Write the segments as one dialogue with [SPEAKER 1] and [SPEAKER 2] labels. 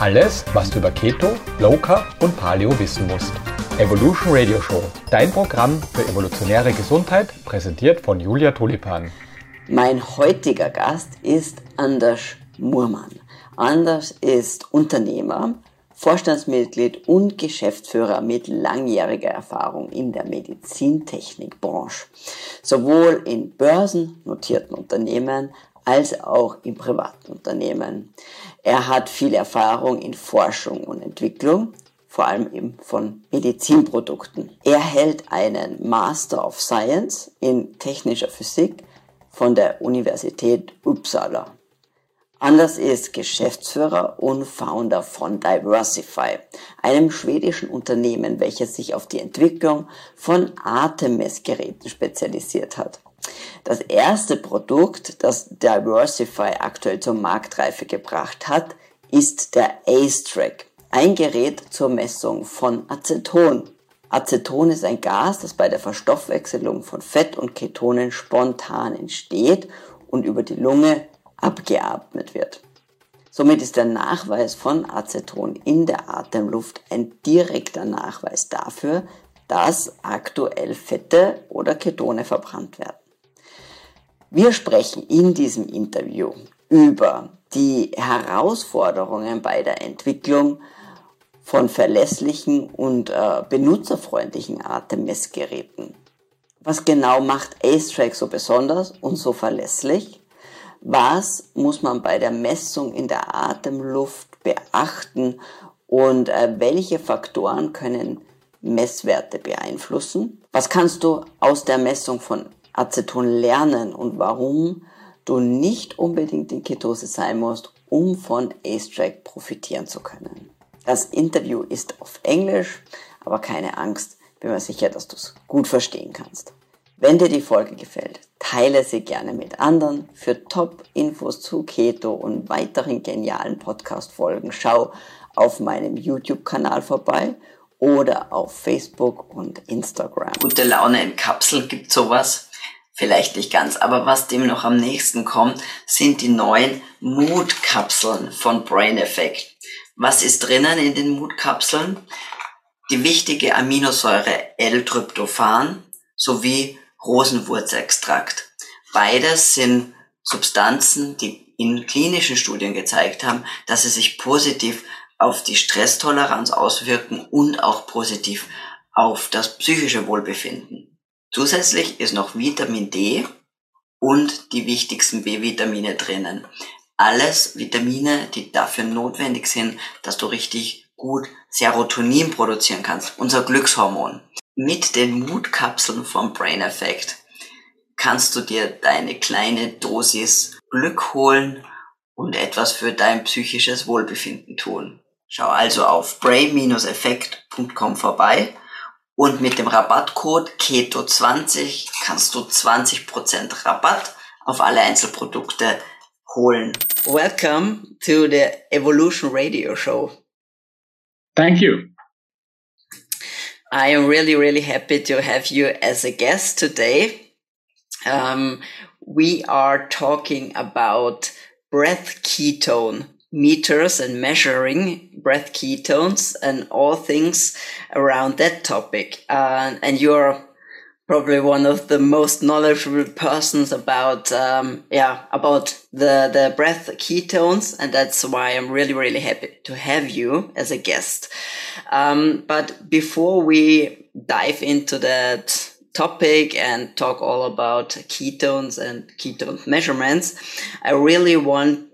[SPEAKER 1] Alles, was du über Keto, Low Carb und Paleo wissen musst. Evolution Radio Show, dein Programm für evolutionäre Gesundheit, präsentiert von Julia Tulipan.
[SPEAKER 2] Mein heutiger Gast ist Anders Murmann. Anders ist Unternehmer, Vorstandsmitglied und Geschäftsführer mit langjähriger Erfahrung in der Medizintechnikbranche, sowohl in börsennotierten Unternehmen als auch in privaten Unternehmen. Er hat viel Erfahrung in Forschung und Entwicklung, vor allem eben von Medizinprodukten. Er hält einen Master of Science in technischer Physik von der Universität Uppsala. Anders ist Geschäftsführer und Founder von Diversify, einem schwedischen Unternehmen, welches sich auf die Entwicklung von Atemmessgeräten spezialisiert hat. Das erste Produkt, das Diversify aktuell zur Marktreife gebracht hat, ist der Ace-Track, ein Gerät zur Messung von Aceton. Aceton ist ein Gas, das bei der Verstoffwechselung von Fett und Ketonen spontan entsteht und über die Lunge abgeatmet wird. Somit ist der Nachweis von Aceton in der Atemluft ein direkter Nachweis dafür, dass aktuell Fette oder Ketone verbrannt werden. Wir sprechen in diesem Interview über die Herausforderungen bei der Entwicklung von verlässlichen und äh, benutzerfreundlichen Atemmessgeräten. Was genau macht AceTrack so besonders und so verlässlich? Was muss man bei der Messung in der Atemluft beachten und äh, welche Faktoren können Messwerte beeinflussen? Was kannst du aus der Messung von Aceton lernen und warum du nicht unbedingt in Ketose sein musst, um von AceTrack profitieren zu können? Das Interview ist auf Englisch, aber keine Angst, bin mir sicher, dass du es gut verstehen kannst. Wenn dir die Folge gefällt, teile sie gerne mit anderen. Für Top-Infos zu Keto und weiteren genialen Podcast-Folgen schau auf meinem YouTube-Kanal vorbei oder auf Facebook und Instagram.
[SPEAKER 3] Gute Laune in Kapseln gibt sowas. Vielleicht nicht ganz, aber was dem noch am nächsten kommt, sind die neuen Mood-Kapseln von Brain Effect. Was ist drinnen in den Mood-Kapseln? Die wichtige Aminosäure L-Tryptophan sowie Rosenwurzextrakt. Beides sind Substanzen, die in klinischen Studien gezeigt haben, dass sie sich positiv auf die Stresstoleranz auswirken und auch positiv auf das psychische Wohlbefinden. Zusätzlich ist noch Vitamin D und die wichtigsten B-Vitamine drinnen. Alles Vitamine, die dafür notwendig sind, dass du richtig gut Serotonin produzieren kannst, unser Glückshormon. Mit den Mutkapseln vom Brain Effect kannst du dir deine kleine Dosis Glück holen und etwas für dein psychisches Wohlbefinden tun. Schau also auf brain-effekt.com vorbei und mit dem Rabattcode KETO20 kannst du 20% Rabatt auf alle Einzelprodukte holen. Welcome to the Evolution Radio Show.
[SPEAKER 4] Thank you.
[SPEAKER 3] I am really, really happy to have you as a guest today. Um, we are talking about breath ketone meters and measuring breath ketones and all things around that topic. Uh, and you're probably one of the most knowledgeable persons about um, yeah about the the breath ketones and that's why i'm really really happy to have you as a guest um, but before we dive into that topic and talk all about ketones and ketone measurements i really want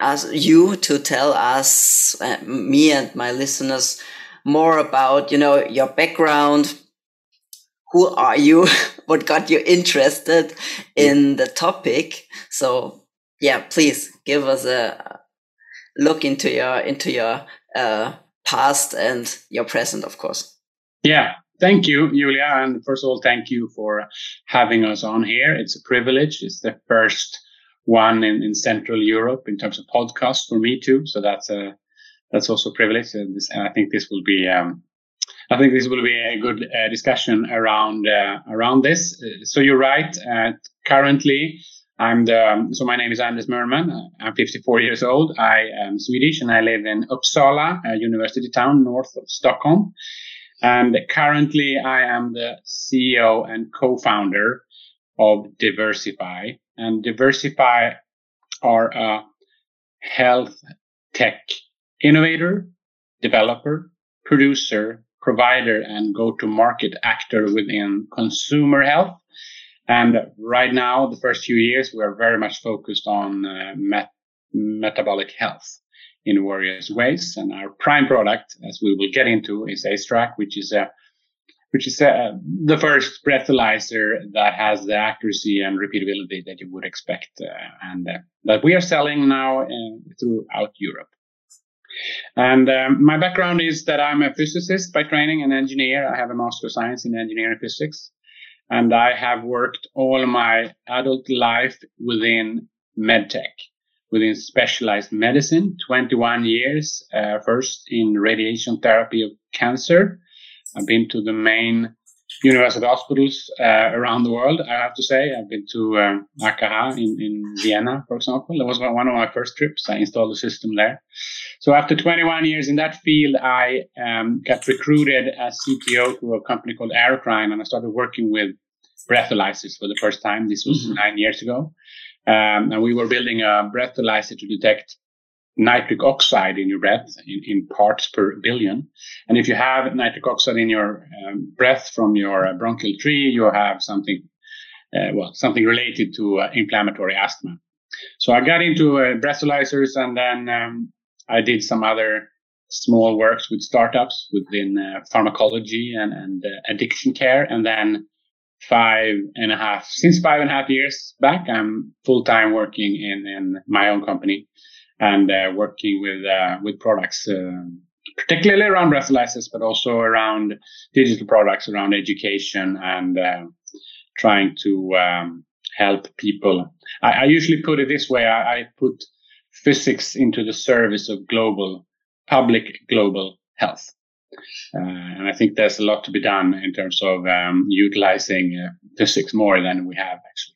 [SPEAKER 3] as you to tell us uh, me and my listeners more about you know your background who are you? what got you interested in the topic? So yeah, please give us a look into your into your uh, past and your present, of course.
[SPEAKER 4] Yeah, thank you, Julia. And first of all, thank you for having us on here. It's a privilege. It's the first one in, in Central Europe in terms of podcast for me too. So that's a that's also a privilege. And, this, and I think this will be um, I think this will be a good uh, discussion around uh, around this. Uh, so you're right. Uh, currently, I'm the, um, so my name is Anders Mörman. I'm 54 years old. I am Swedish and I live in Uppsala, a university town north of Stockholm. And currently I am the CEO and co-founder of Diversify. And Diversify are a health tech innovator, developer, producer, provider, and go-to-market actor within consumer health. And right now, the first few years, we are very much focused on uh, met- metabolic health in various ways. And our prime product, as we will get into, is AceTrack, which is a which is uh, the first breathalyzer that has the accuracy and repeatability that you would expect, uh, and uh, that we are selling now uh, throughout Europe. And um, my background is that I'm a physicist by training, an engineer. I have a master of science in engineering physics, and I have worked all my adult life within medtech within specialized medicine, 21 years, uh, first in radiation therapy of cancer. I've been to the main university hospitals uh, around the world. I have to say, I've been to um, AKH in, in Vienna, for example. That was one of my first trips. I installed the system there. So after 21 years in that field, I um, got recruited as CTO to a company called Aerocrine, and I started working with breathalyzers for the first time. This was mm-hmm. nine years ago. Um, and we were building a breathalyzer to detect nitric oxide in your breath in, in, parts per billion. And if you have nitric oxide in your um, breath from your uh, bronchial tree, you have something, uh, well, something related to uh, inflammatory asthma. So I got into uh, breathalyzers and then um, I did some other small works with startups within uh, pharmacology and, and uh, addiction care. And then five and a half, since five and a half years back, I'm full time working in, in my own company and uh, working with, uh, with products, uh, particularly around breathalyzers, but also around digital products, around education and uh, trying to um, help people. I, I, usually put it this way. I, I put physics into the service of global, public global health. Uh, and I think there's a lot to be done in terms of um, utilizing uh, physics more than we have actually.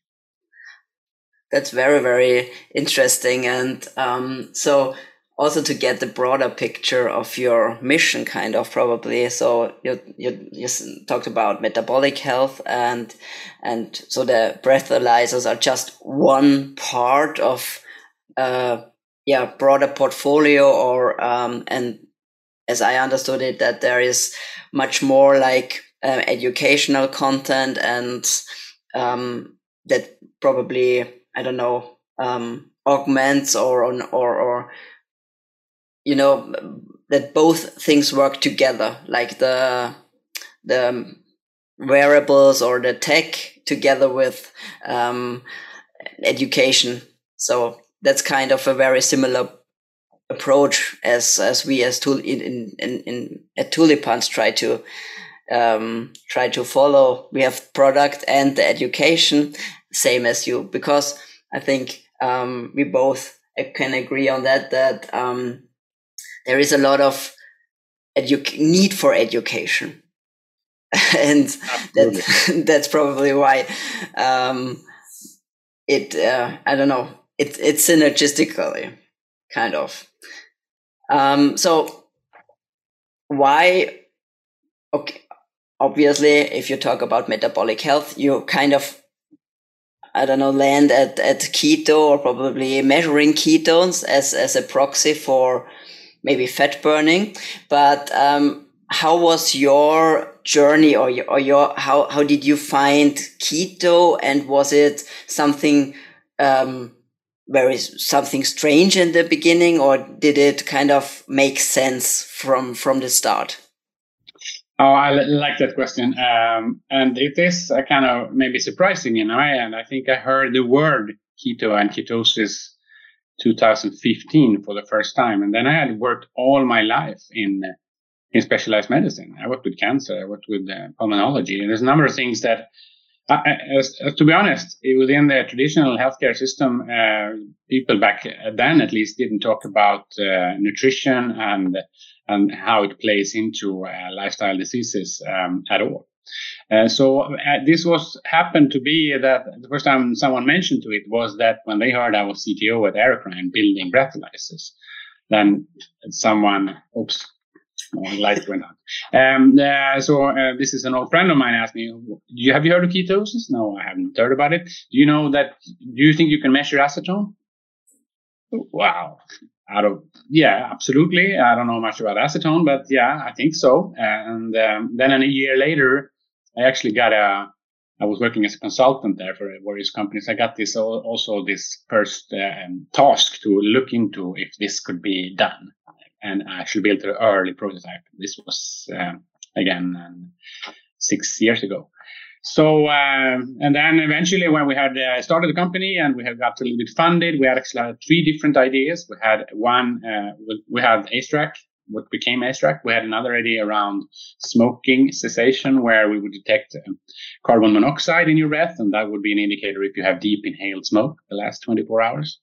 [SPEAKER 3] That's very, very interesting. And um, so also to get the broader picture of your mission, kind of probably. So you, you, you talked about metabolic health and, and so the breathalyzers are just one part of, uh, yeah, broader portfolio or, um, and as I understood it, that there is much more like uh, educational content and um, that probably I don't know um, augments or or or you know that both things work together, like the the wearables or the tech together with um, education. So that's kind of a very similar approach as as we as tool in in in, at Tulipans try to um, try to follow. We have product and the education, same as you, because I think um, we both can agree on that that um, there is a lot of edu- need for education, and that that's probably why um, it. Uh, I don't know. It it's synergistically kind of. Um, so why? Okay, obviously, if you talk about metabolic health, you kind of I don't know, land at, at keto or probably measuring ketones as, as a proxy for maybe fat burning. But, um, how was your journey or your, or your, how, how did you find keto and was it something, um, very something strange in the beginning or did it kind of make sense from from the start
[SPEAKER 4] oh i like that question. Um, and it is a kind of maybe surprising in a way and i think i heard the word keto and ketosis 2015 for the first time and then i had worked all my life in in specialized medicine. I worked with cancer i worked with uh, pulmonology and there's a number of things that as, as, to be honest, within the traditional healthcare system, uh, people back then at least didn't talk about uh, nutrition and and how it plays into uh, lifestyle diseases um, at all. Uh, so uh, this was happened to be that the first time someone mentioned to it was that when they heard I was CTO at Aerocrine building breathalyzers, then someone, oops, oh, light went on. Um, uh, so uh, this is an old friend of mine asked me, you, have you heard of ketosis? No, I haven't heard about it. Do you know that, do you think you can measure acetone? Wow. Out of, yeah, absolutely. I don't know much about acetone, but yeah, I think so. And um, then a year later, I actually got a, I was working as a consultant there for various companies. I got this also this first um, task to look into if this could be done, and I actually built an early prototype. This was um, again um, six years ago. So um, and then eventually, when we had uh, started the company and we had got a little bit funded, we had actually had three different ideas. We had one, uh, we had AceTrack, what became AceTrack. We had another idea around smoking cessation, where we would detect um, carbon monoxide in your breath, and that would be an indicator if you have deep inhaled smoke the last 24 hours.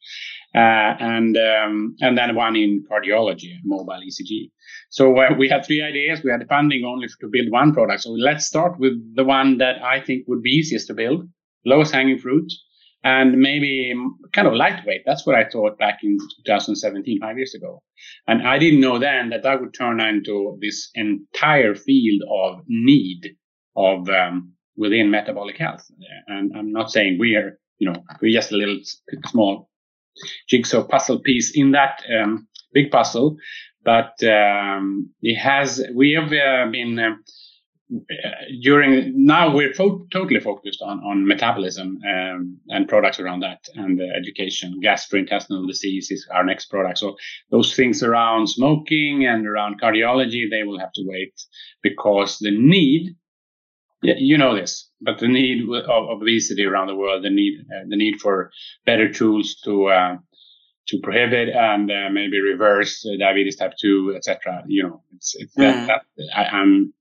[SPEAKER 4] Uh, and um, and then one in cardiology, mobile ECG. So uh, we had three ideas. We had funding only to build one product. So let's start with the one that I think would be easiest to build, lowest hanging fruit, and maybe kind of lightweight. That's what I thought back in 2017, five years ago. And I didn't know then that that would turn into this entire field of need of um, within metabolic health. And I'm not saying we are, you know, we're just a little small jigsaw puzzle piece in that um, big puzzle. But um, it has, we have uh, been uh, during now we're fo- totally focused on on metabolism um, and products around that and uh, education gastrointestinal disease is our next product so those things around smoking and around cardiology they will have to wait because the need you know this but the need of obesity around the world the need uh, the need for better tools to uh, to prohibit and uh, maybe reverse diabetes type 2 etc you know it's, it's mm. that, that I, i'm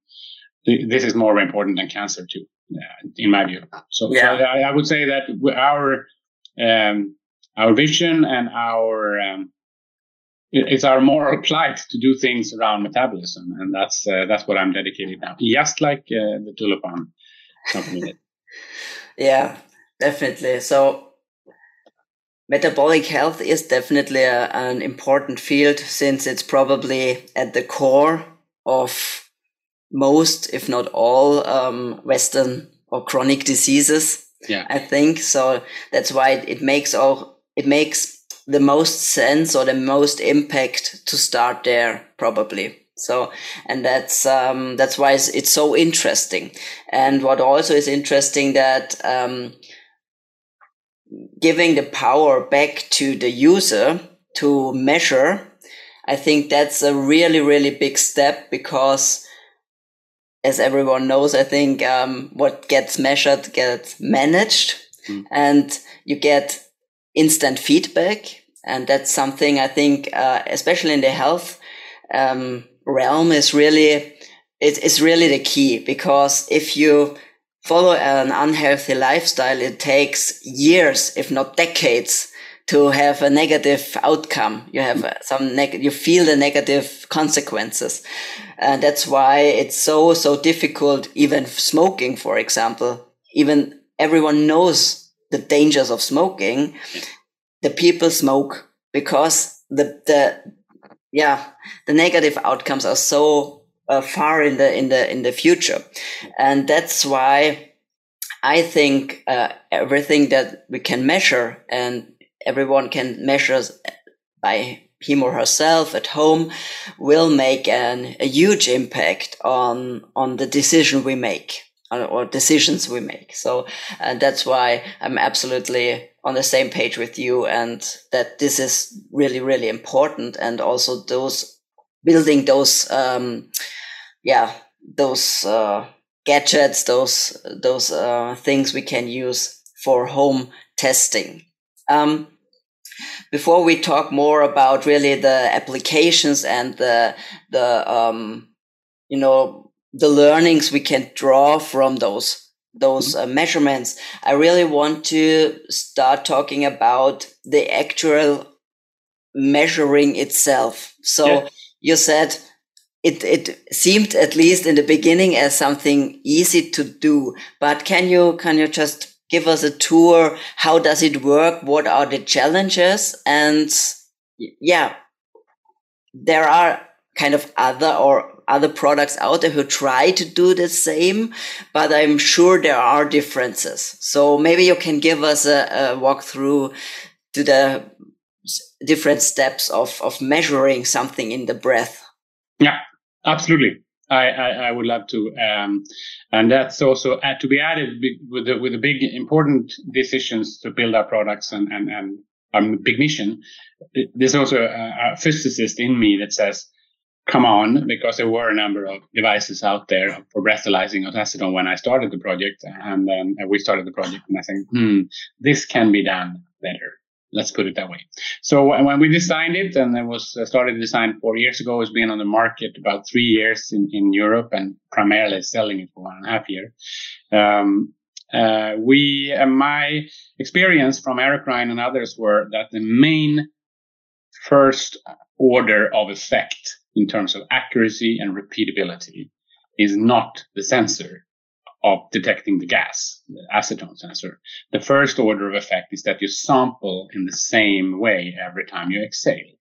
[SPEAKER 4] this is more important than cancer too, uh, in my view. So, yeah. so I, I, would say that our um, our vision and our um, it's our moral plight to do things around metabolism, and that's uh, that's what I'm dedicated now, just like uh, the Tulipan company
[SPEAKER 3] yeah, definitely. So. Metabolic health is definitely a, an important field since it's probably at the core of most, if not all, um, Western or chronic diseases.
[SPEAKER 4] Yeah.
[SPEAKER 3] I think so. That's why it makes all it makes the most sense or the most impact to start there, probably. So, and that's um, that's why it's, it's, so interesting. And what also is interesting that um, giving the power back to the user to measure, I think that's a really really big step because as everyone knows, I think um, what gets measured gets managed, mm. and you get instant feedback, and that's something I think, uh, especially in the health um, realm, is really it is really the key because if you follow an unhealthy lifestyle, it takes years, if not decades, to have a negative outcome. You have some neg- you feel the negative consequences. And that's why it's so, so difficult, even smoking, for example, even everyone knows the dangers of smoking. The people smoke because the, the, yeah, the negative outcomes are so uh, far in the, in the, in the future. And that's why I think uh, everything that we can measure and everyone can measure by him or herself at home will make an, a huge impact on on the decision we make or decisions we make so and that's why i'm absolutely on the same page with you and that this is really really important. And also those building those um yeah those uh gadgets those those uh things we can use for home testing. Um before we talk more about really the applications and the the um, you know the learnings we can draw from those those uh, measurements, I really want to start talking about the actual measuring itself. So yeah. you said it, it seemed at least in the beginning as something easy to do, but can you, can you just give us a tour? How does it work? What are the challenges? And yeah, there are kind of other or other products out there who try to do the same, but I'm sure there are differences. So maybe you can give us a, a walkthrough to the different steps of, of measuring something in the breath.
[SPEAKER 4] Yeah, absolutely. I, I, I would love to. Um, and that's also uh, to be added with the, with the big important decisions to build our products and, and, and our big mission. There's also a, a physicist in me that says, come on because there were a number of devices out there for breathalyzing of acetone when I started the project. And then we started the project and I think, hmm, this can be done better. Let's put it that way. So when we designed it and it was uh, started design four years ago, it's been on the market about three years in, in Europe and primarily selling it for one and a half year. Um, uh, we, uh, my experience from Aerocrine and others were that the main first order of effect in terms of accuracy and repeatability is not the sensor of detecting the gas, the acetone sensor. The first order of effect is that you sample in the same way every time you exhale.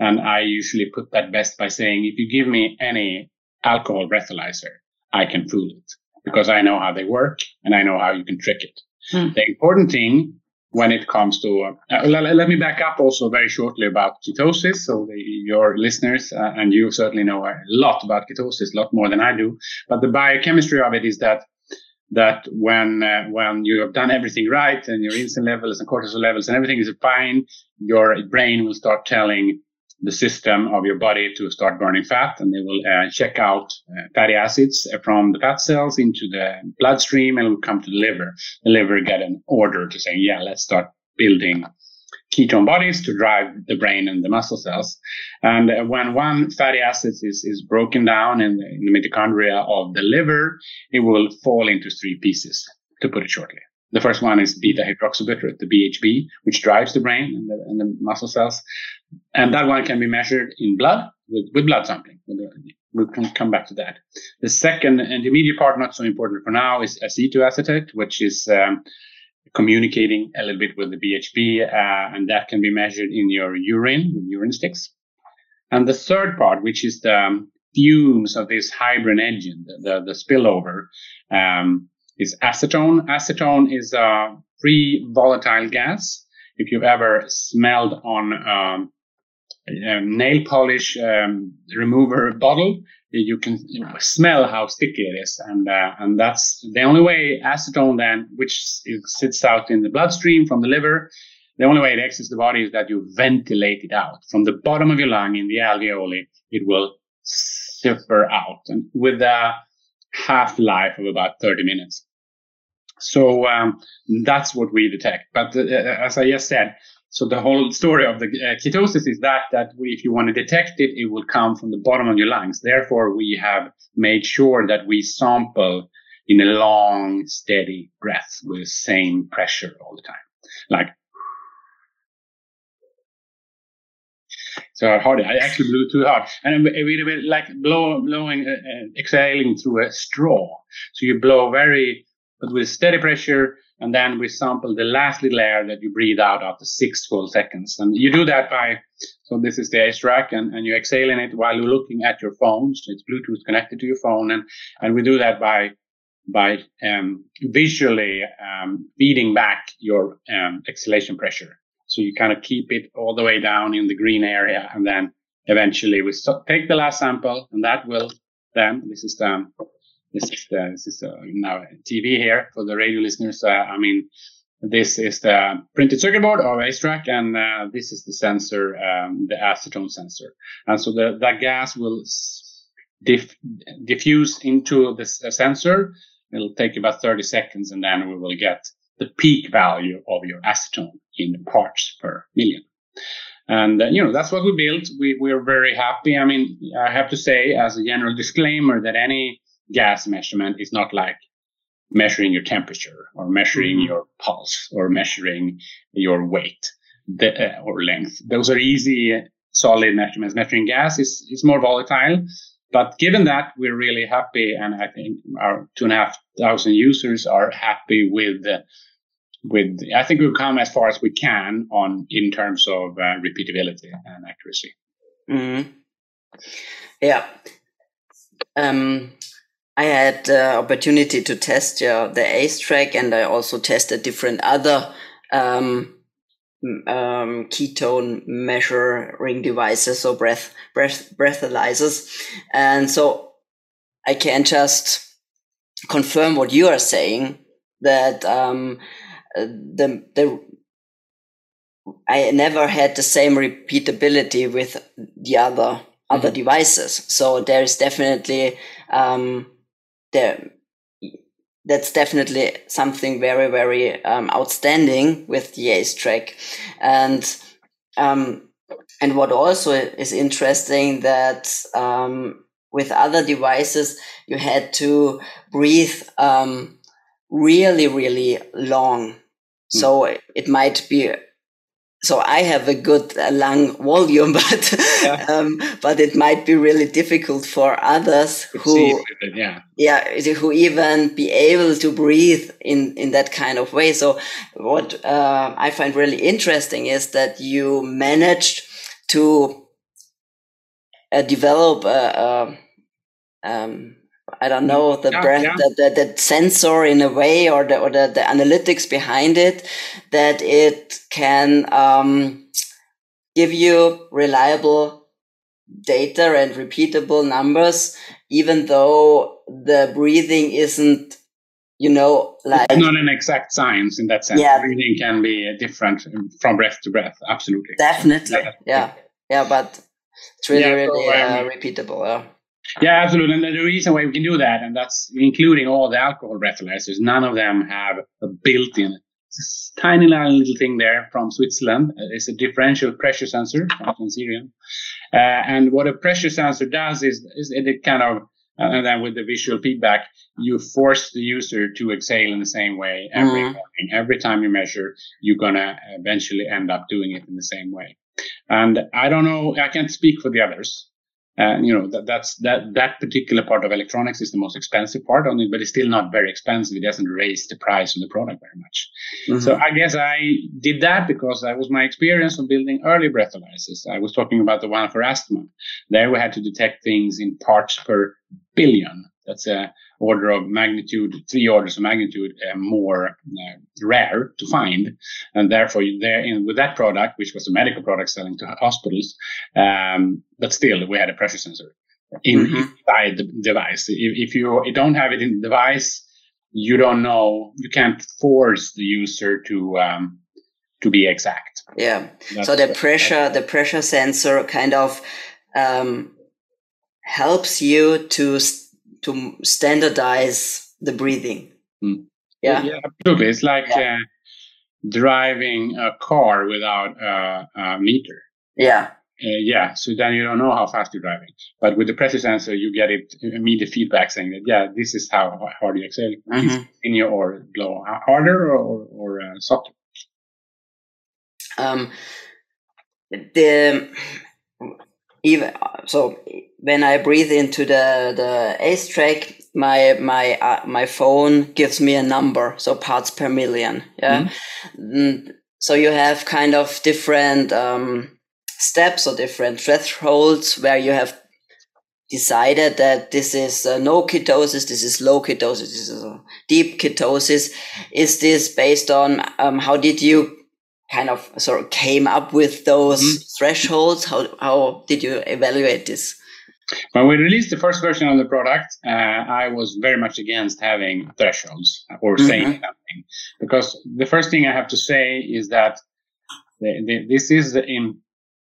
[SPEAKER 4] And I usually put that best by saying, if you give me any alcohol breathalyzer, I can fool it because I know how they work and I know how you can trick it. Hmm. The important thing when it comes to uh, let, let, me back up also very shortly about ketosis. So the, your listeners uh, and you certainly know a lot about ketosis a lot more than i do. But the biochemistry of it is that that when uh, when you have done everything right and your insulin levels and cortisol levels and everything is fine your brain will start telling the system of your body to start burning fat and they will uh, check out uh, fatty acids from the fat cells into the bloodstream and will come to the liver. The liver get an order to say, yeah, let's start building ketone bodies to drive the brain and the muscle cells. And uh, when one fatty acid is, is broken down in the, in the mitochondria of the liver, it will fall into three pieces, to put it shortly. The first one is beta hydroxybutyrate, the BHB, which drives the brain and the, and the, muscle cells. And that one can be measured in blood with, with blood sampling. We can come back to that. The second and immediate part, not so important for now, is acetoacetate, which is um, communicating a little bit with the BHB, uh, and that can be measured in your urine with urine sticks. And the third part, which is the um, fumes of this hybrid engine, the, the, the spillover, um, is acetone. Acetone is a free volatile gas. If you've ever smelled on um, a nail polish um, remover bottle, you can smell how sticky it is, and uh, and that's the only way acetone then, which sits out in the bloodstream from the liver, the only way it exits the body is that you ventilate it out from the bottom of your lung in the alveoli. It will sipper out, and with a half life of about 30 minutes. So um, that's what we detect. But uh, as I just said, so the whole story of the uh, ketosis is that that we, if you want to detect it, it will come from the bottom of your lungs. Therefore, we have made sure that we sample in a long, steady breath with the same pressure all the time, like. So hard. I actually blew too hard, and we bit like blow, blowing, uh, uh, exhaling through a straw. So you blow very but with steady pressure. And then we sample the last little air that you breathe out after six full seconds. And you do that by, so this is the AceTrack and, and you exhale in it while you're looking at your phone. So it's Bluetooth connected to your phone. And, and we do that by, by um, visually um, feeding back your um, exhalation pressure. So you kind of keep it all the way down in the green area. And then eventually we take the last sample and that will then, this is the this is the, this is uh, now TV here for the radio listeners. Uh, I mean, this is the printed circuit board of AceTrack, and uh, this is the sensor, um, the acetone sensor. And so the, that gas will diff, diffuse into the sensor. It'll take about 30 seconds, and then we will get the peak value of your acetone in parts per million. And, uh, you know, that's what we built. We, we're very happy. I mean, I have to say as a general disclaimer that any gas measurement is not like measuring your temperature or measuring mm-hmm. your pulse or measuring your weight the, uh, or length. Those are easy, solid measurements. Measuring gas is, is more volatile. but given that, we're really happy, and I think our two and a half thousand users are happy with. Uh, with I think we've come as far as we can on in terms of uh, repeatability and accuracy.
[SPEAKER 3] Mm-hmm. Yeah. Um, I had the opportunity to test uh, the AceTrack, and I also tested different other um, um, ketone measuring devices, so breath, breath, breathalyzers. And so I can just confirm what you are saying that um, the, the I never had the same repeatability with the other other mm-hmm. devices. So there is definitely um, there that's definitely something very, very um, outstanding with the AceTrack. And, um, and what also is interesting that, um, with other devices, you had to breathe, um, really, really long. Mm. So it might be so I have a good uh, lung volume, but yeah. um, but it might be really difficult for others who
[SPEAKER 4] it, yeah
[SPEAKER 3] yeah who even be able to breathe in in that kind of way. So what uh, I find really interesting is that you managed to uh, develop a, a um, I don't know the yeah, breath, yeah. The, the, the, sensor in a way, or the or the, the analytics behind it, that it can um, give you reliable data and repeatable numbers, even though the breathing isn't, you know, like
[SPEAKER 4] it's not an exact science in that sense. Yeah. breathing can be different from breath to breath. Absolutely,
[SPEAKER 3] definitely, yeah, yeah, yeah but it's really, really so, um, uh, repeatable. Yeah.
[SPEAKER 4] Yeah, absolutely. And the reason why we can do that, and that's including all the alcohol breathalyzers, none of them have a built-in tiny little thing there from Switzerland. Uh, it's a differential pressure sensor from Sensirion. Uh, and what a pressure sensor does is, is it kind of, uh, and then with the visual feedback, you force the user to exhale in the same way every mm. morning. Every time you measure, you're going to eventually end up doing it in the same way. And I don't know, I can't speak for the others. And you know that that's that that particular part of electronics is the most expensive part on it, but it's still not very expensive. It doesn't raise the price of the product very much. Mm-hmm. So I guess I did that because that was my experience of building early breathalyzers. I was talking about the one for asthma. There we had to detect things in parts per billion. That's a order of magnitude, three orders of magnitude uh, more uh, rare to find. And therefore, there in, with that product, which was a medical product selling to hospitals, um, but still we had a pressure sensor in, mm-hmm. inside the device. If, if you don't have it in the device, you don't know, you can't force the user to, um, to be exact.
[SPEAKER 3] Yeah. That's so the pressure, the pressure sensor kind of, um, helps you to to standardize the breathing.
[SPEAKER 4] Mm. Yeah? yeah, absolutely. It's like yeah. uh, driving a car without a, a meter.
[SPEAKER 3] Yeah.
[SPEAKER 4] Uh, yeah, so then you don't know how fast you're driving. But with the pressure sensor, you get it immediate feedback saying that, yeah, this is how hard you exhale. Mm-hmm. In your or blow harder or, or, or uh, softer.
[SPEAKER 3] Um, the even so when I breathe into the the AceTrack, my my uh, my phone gives me a number, so parts per million. Yeah, mm-hmm. so you have kind of different um, steps or different thresholds where you have decided that this is uh, no ketosis, this is low ketosis, this is deep ketosis. Is this based on um, how did you kind of sort of came up with those mm-hmm. thresholds? How, how did you evaluate this?
[SPEAKER 4] When we released the first version of the product, uh, I was very much against having thresholds or mm-hmm. saying something because the first thing I have to say is that the, the, this is in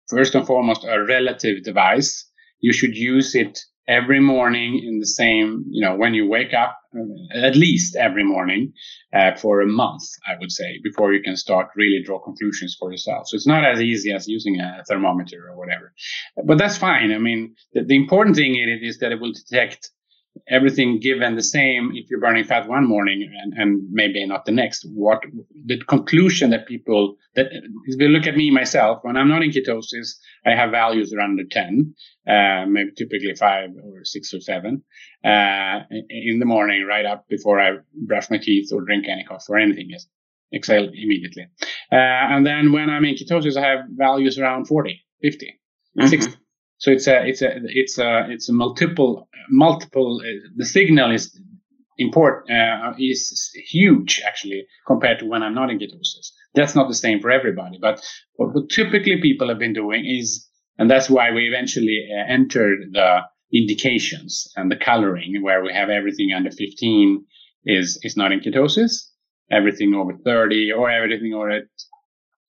[SPEAKER 4] first and foremost a relative device. You should use it every morning in the same, you know, when you wake up, uh, at least every morning uh, for a month, I would say, before you can start really draw conclusions for yourself. So it's not as easy as using a thermometer or whatever, but that's fine. I mean, the, the important thing is that it will detect everything given the same if you're burning fat one morning and, and maybe not the next. What the conclusion that people that if you look at me myself when i'm not in ketosis i have values around the 10 uh, maybe typically five or six or seven uh, in the morning right up before i brush my teeth or drink any coffee or anything is exhale immediately. Uh, and then when i'm in ketosis i have values around 40 50 mm-hmm. 60 so it's a it's a it's a it's a multiple multiple. Uh, the signal is important uh, is huge actually compared to when I'm not in ketosis. That's not the same for everybody, but what, what typically people have been doing is, and that's why we eventually uh, entered the indications and the coloring, where we have everything under 15 is is not in ketosis, everything over 30 or everything over.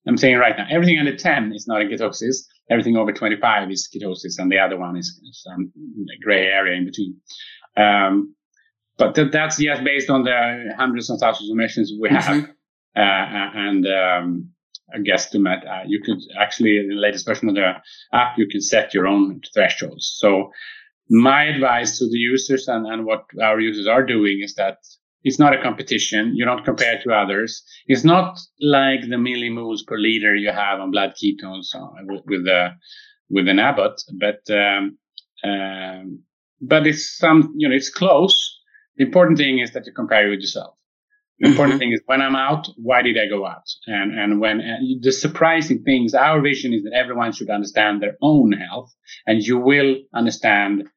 [SPEAKER 4] I'm saying right now, everything under 10 is not in ketosis everything over 25 is ketosis, and the other one is some gray area in between. Um, but th- that's just based on the hundreds of thousands of machines we have, mm-hmm. uh, and um, a guesstimate. Uh, you could actually, in the latest version of the app, you can set your own thresholds. So my advice to the users and, and what our users are doing is that it's not a competition. You don't compare to others. It's not like the millimoles per liter you have on blood ketones uh, with, with the with an Abbott, but um, um, but it's some you know it's close. The important thing is that you compare with yourself. The mm-hmm. important thing is when I'm out, why did I go out? And and when uh, the surprising things, our vision is that everyone should understand their own health, and you will understand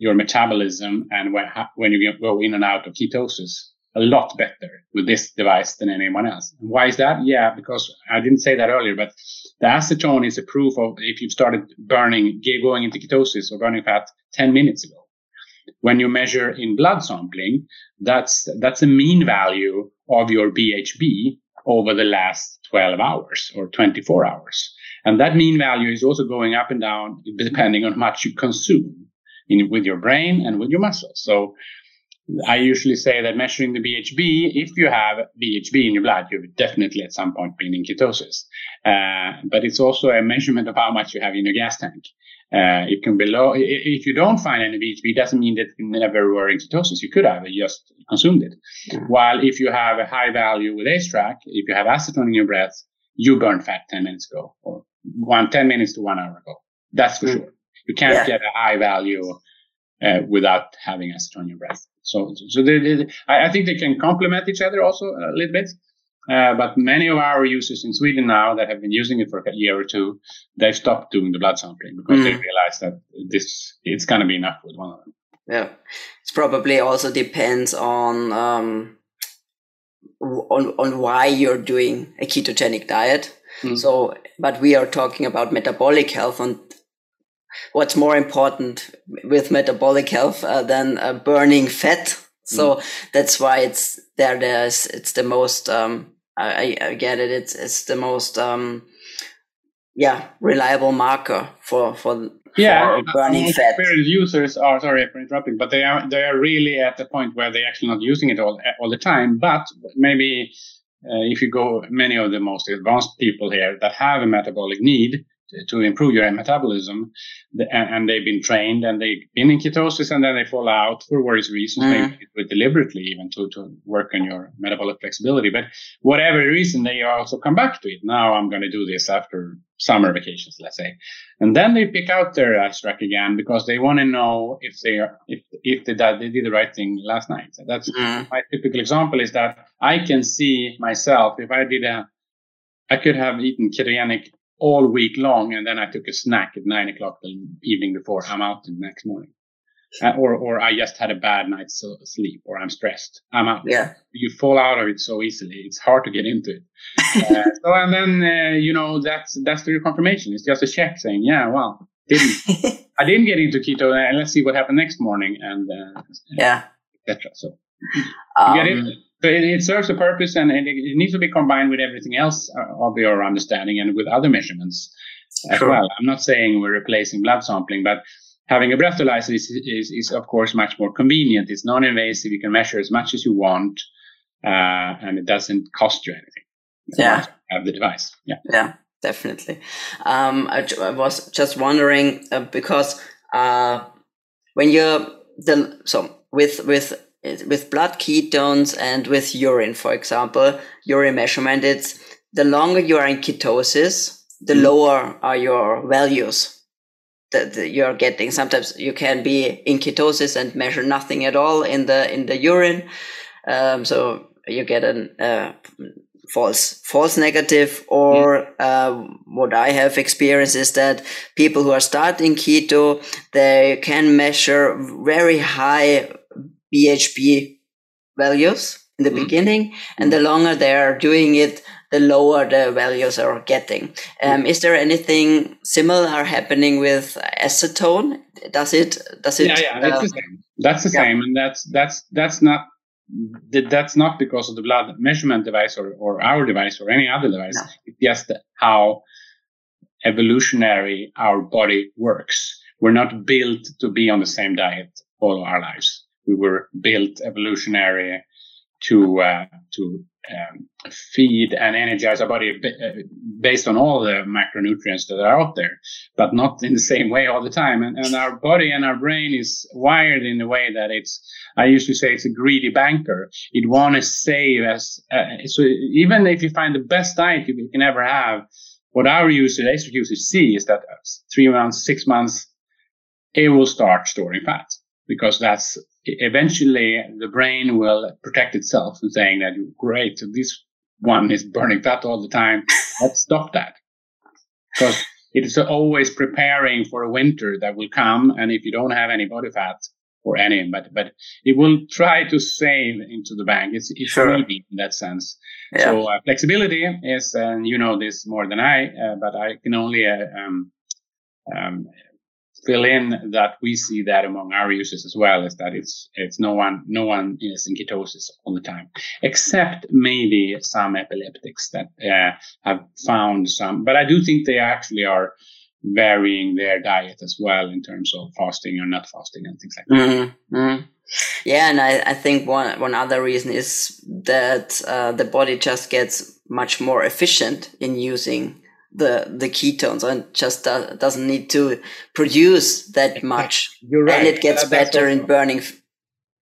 [SPEAKER 4] your metabolism and when, when you go in and out of ketosis a lot better with this device than anyone else. And why is that? Yeah, because I didn't say that earlier, but the acetone is a proof of if you've started burning, going into ketosis or burning fat 10 minutes ago. When you measure in blood sampling, that's, that's a mean value of your BHB over the last 12 hours or 24 hours. And that mean value is also going up and down depending on how much you consume in, with your brain and with your muscles. So I usually say that measuring the BHB, if you have BHB in your blood, you've definitely at some point been in ketosis. Uh, but it's also a measurement of how much you have in your gas tank. Uh, it can be low. If you don't find any BHB, doesn't mean that you never were in ketosis. You could have just consumed it. Mm-hmm. While if you have a high value with AceTrack, if you have acetone in your breath, you burn fat 10 minutes ago or one, 10 minutes to one hour ago. That's for mm-hmm. sure. You can't yeah. get a high value uh, without having acetone in your breath. So, so they, they, I, I think they can complement each other also a little bit. Uh, but many of our users in Sweden now that have been using it for a year or two, they've stopped doing the blood sampling because mm. they realize that this it's going to be enough with one of them.
[SPEAKER 2] Yeah, it probably also depends on um, on on why you're doing a ketogenic diet. Mm. So, but we are talking about metabolic health, and what's more important with metabolic health uh, than uh, burning fat. So mm. that's why it's there. There's it's the most. Um, I, I get it. It's it's the most. Um, yeah, reliable marker for for
[SPEAKER 4] yeah, for burning fat. Experienced users are sorry for interrupting, but they are they are really at the point where they're actually not using it all all the time. But maybe uh, if you go, many of the most advanced people here that have a metabolic need, to improve your metabolism. And they've been trained and they've been in ketosis and then they fall out for various reasons, mm. maybe deliberately even to, to work on your metabolic flexibility. But whatever reason, they also come back to it. Now I'm going to do this after summer vacations, let's say. And then they pick out their AceTrack again because they want to know if they are, if, if they, they did the right thing last night. So that's mm. my typical example is that I can see myself if I did a, I could have eaten ketogenic all week long, and then I took a snack at nine o'clock the evening before. I'm out the next morning, uh, or or I just had a bad night's sleep, or I'm stressed. I'm out.
[SPEAKER 2] Yeah,
[SPEAKER 4] you fall out of it so easily. It's hard to get into it. uh, so and then uh, you know that's that's the confirmation. It's just a check saying, yeah, well, didn't I didn't get into keto, and let's see what happened next morning, and uh,
[SPEAKER 2] yeah,
[SPEAKER 4] etc. So um, get it. So it, it, serves a purpose and it, it, needs to be combined with everything else uh, of your understanding and with other measurements as sure. well. I'm not saying we're replacing blood sampling, but having a breathalyzer is, is, is of course much more convenient. It's non-invasive. You can measure as much as you want, uh, and it doesn't cost you anything.
[SPEAKER 2] Yeah.
[SPEAKER 4] Have the device. Yeah.
[SPEAKER 2] Yeah, definitely. Um, I, I, was just wondering uh, because uh, when you're the so
[SPEAKER 3] with with with blood ketones and with urine, for example, urine measurement, it's the longer you are in ketosis, the mm. lower are your values that you're getting. Sometimes you can be in ketosis and measure nothing at all in the in the urine, um, so you get a uh, false false negative. Or mm. uh, what I have experienced is that people who are starting keto they can measure very high BHB values in the mm. beginning, and the mm. longer they are doing it, the lower the values are getting. Um, is there anything similar happening with acetone? Does it? Does it?
[SPEAKER 4] Yeah, yeah, that's uh, the same. That's the yeah. same, and that's that's that's not that's not because of the blood measurement device or, or our device or any other device. No. It's just how evolutionary our body works. We're not built to be on the same diet all our lives. We were built evolutionary to uh, to um, feed and energize our body uh, based on all the macronutrients that are out there, but not in the same way all the time. And, and our body and our brain is wired in a way that it's, I usually say it's a greedy banker. It wants to save as, uh, so even if you find the best diet you can ever have, what our users, AceTrack users see is that three months, six months, it will start storing fat because that's eventually the brain will protect itself and saying that great this one is burning fat all the time let's stop that because it is always preparing for a winter that will come and if you don't have any body fat or any but but it will try to save into the bank it's it's sure. in that sense yeah. so uh, flexibility is and you know this more than i uh, but i can only uh, um, um, fill in that we see that among our users as well is that it's it's no one no one is in ketosis all the time except maybe some epileptics that uh, have found some but i do think they actually are varying their diet as well in terms of fasting or not fasting and things like that
[SPEAKER 3] mm-hmm. Mm-hmm. yeah and I, I think one one other reason is that uh, the body just gets much more efficient in using the the ketones and just uh, doesn't need to produce that much.
[SPEAKER 4] You're right.
[SPEAKER 3] and it gets better in burning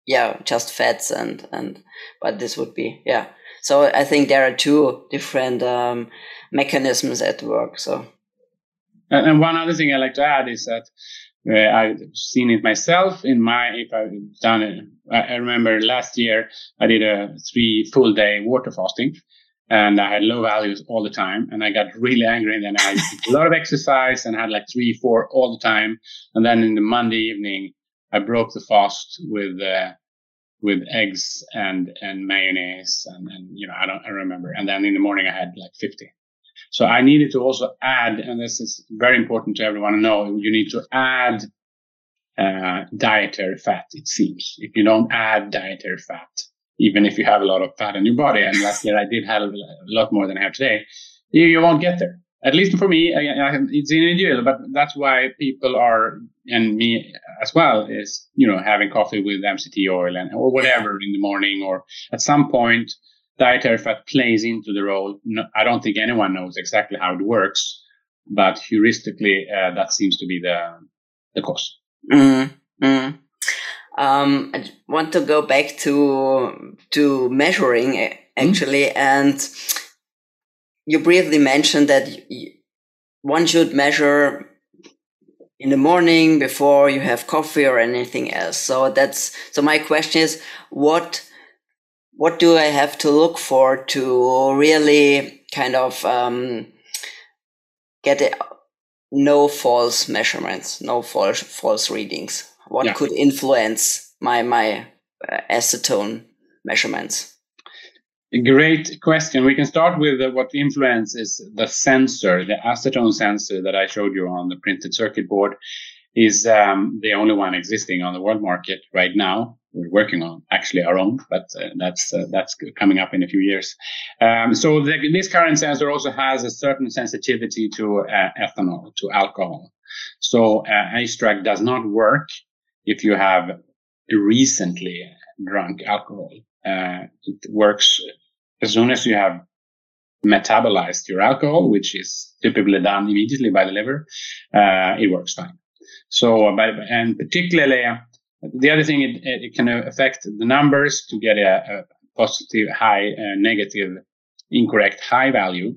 [SPEAKER 3] yeah just fats and and but this would be yeah. So i think there are two different um, mechanisms at work so.
[SPEAKER 4] And, and, one other thing i like to add is that uh, I've seen it myself in my, if I've done it, I remember last year I did a three full day water fasting and I had low values all the time. And I got really angry. And then I did a lot of exercise and had like three, four all the time. And then in the Monday evening, I broke the fast with, uh, with eggs and, and mayonnaise. And, and, you know, I don't, I remember. And then in the morning, I had like 50. So I needed to also add, and this is very important to everyone to know, you need to add uh, dietary fat, it seems. If you don't add dietary fat, even if you have a lot of fat in your body. And last year I did have a lot more than I have today. You, you won't get there. At least for me, I, I, it's individual, but that's why people are, and me as well, is, you know, having coffee with MCT oil and, or whatever in the morning, or at some point, dietary fat plays into the role. No, I don't think anyone knows exactly how it works, but heuristically, uh, that seems to be the, the cause.
[SPEAKER 3] Mm, mm. Um, I want to go back to to measuring eh, actually, mm. and you briefly mentioned that one should measure in the morning before you have coffee or anything else. So that's so. My question is, what what do I have to look for to really kind of um, get it, no false measurements, no false false readings? What yeah. could influence my my uh, acetone measurements?
[SPEAKER 4] Great question. We can start with uh, what influences the sensor, the acetone sensor that I showed you on the printed circuit board is um, the only one existing on the world market right now. We're working on actually our own, but uh, that's uh, that's coming up in a few years. Um, so the, this current sensor also has a certain sensitivity to uh, ethanol, to alcohol. So uh, AceTrack does not work if you have recently drunk alcohol. Uh, it works as soon as you have metabolized your alcohol, which is typically done immediately by the liver. Uh, it works fine. So, and particularly the other thing, it, it can affect the numbers to get a, a positive, high, uh, negative, incorrect, high value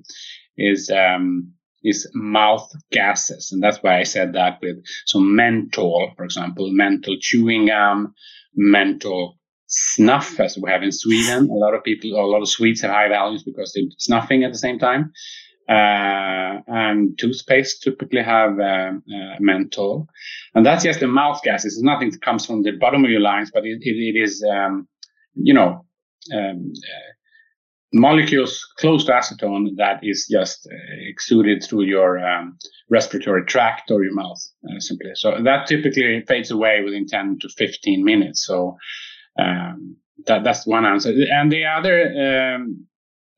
[SPEAKER 4] is um, is mouth gases, and that's why I said that with some menthol, for example, menthol chewing gum, menthol snuff, as we have in Sweden. A lot of people, a lot of Swedes have high values because they're snuffing at the same time. Uh, and toothpaste typically have uh, uh, menthol, and that's just the mouth gases. It's nothing that comes from the bottom of your lungs, but it, it, it is, um, you know, um, uh, molecules close to acetone that is just uh, exuded through your um, respiratory tract or your mouth, uh, simply. So that typically fades away within 10 to 15 minutes. So um, that that's one answer. And the other um,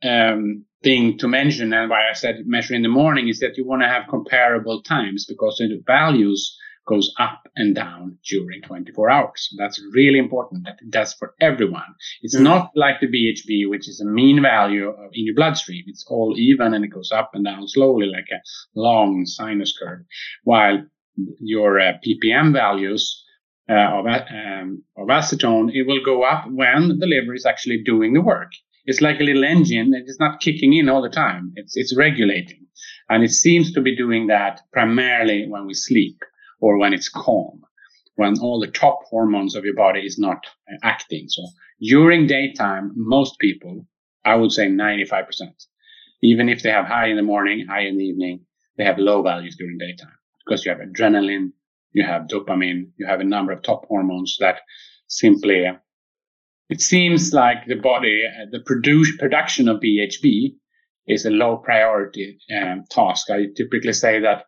[SPEAKER 4] um, thing to mention, and why I said measure in the morning, is that you want to have comparable times because the values goes up and down during 24 hours. That's really important that it does for everyone. It's mm. not like the BHB, which is a mean value of, in your bloodstream. It's all even and it goes up and down slowly like a long sinus curve. While your uh, ppm values uh, of, um, of acetone, it will go up when the liver is actually doing the work. It's like a little engine. that is not kicking in all the time. It's, it's regulating. And it seems to be doing that primarily when we sleep or when it's calm, when all the top hormones of your body is not uh, acting. So during daytime, most people, I would say 95%, even if they have high in the morning, high in the evening, they have low values during daytime because you have adrenaline, you have dopamine, you have a number of top hormones that simply, it seems like the body, uh, the produce, production of BHB is a low priority um, task. I typically say that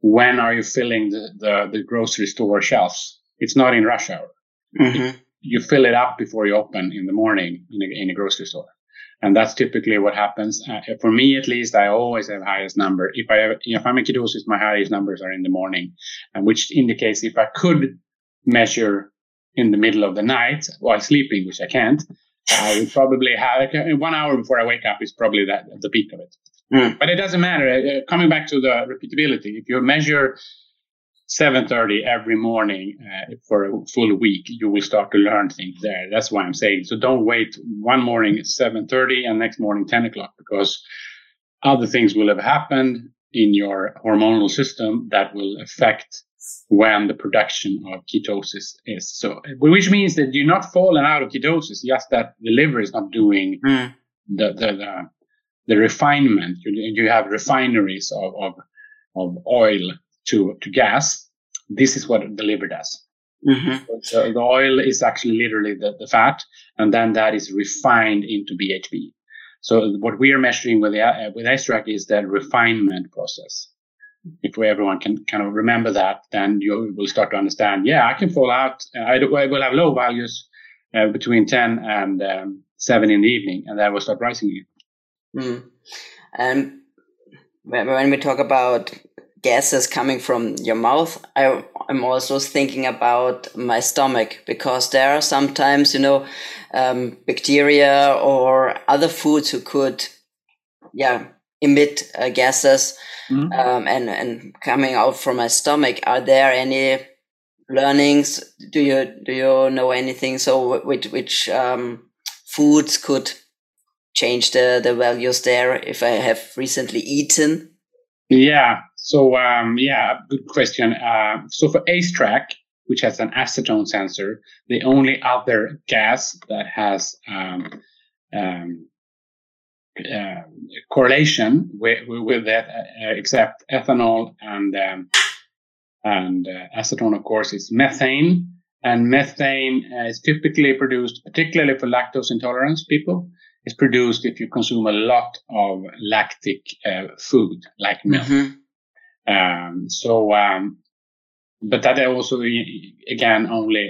[SPEAKER 4] when are you filling the, the, the grocery store shelves? It's not in rush hour. Mm-hmm. You fill it up before you open in the morning in a, in a grocery store. And that's typically what happens. Uh, for me, at least, I always have highest number. If I have, if I'm in ketosis, my highest numbers are in the morning, and which indicates if I could measure in the middle of the night while sleeping, which I can't, I would probably have one hour before I wake up is probably that the peak of it. Mm. But it doesn't matter. Uh, coming back to the repeatability, if you measure 7.30 every morning uh, for a full week, you will start to learn things there. That's why I'm saying. So don't wait one morning at 7.30 and next morning 10 o'clock because other things will have happened in your hormonal system that will affect when the production of ketosis is. So, which means that you're not falling out of ketosis, just that the liver is not doing mm. the, the, the the refinement. You, you have refineries of, of, of oil to, to gas. This is what the liver does. Mm-hmm. So the oil is actually literally the, the fat, and then that is refined into BHB. So what we are measuring with the, uh, with AceTrack is the refinement process. If we, everyone can kind of remember that, then you will start to understand. Yeah, I can fall out. I, I will have low values uh, between 10 and um, 7 in the evening, and then will start rising again.
[SPEAKER 2] Mm. And when we talk about gases coming from your mouth, I, am also thinking about my stomach because there are sometimes, you know, um, bacteria or other foods who could, yeah, emit uh, gases mm-hmm. um, and and coming out from my stomach. Are there any learnings? Do you do you know anything? So which which um, foods could change the, the values there if I have recently eaten?
[SPEAKER 4] Yeah. So, um, yeah, good question. Uh, so for AceTrack, which has an acetone sensor, the only other gas that has um, um, uh, correlation with, with that, uh, except ethanol and um, and uh, acetone, of course, is methane. And methane uh, is typically produced, particularly for lactose intolerance people, is produced if you consume a lot of lactic uh, food like milk. Mm-hmm. Um, so, um, but that also again only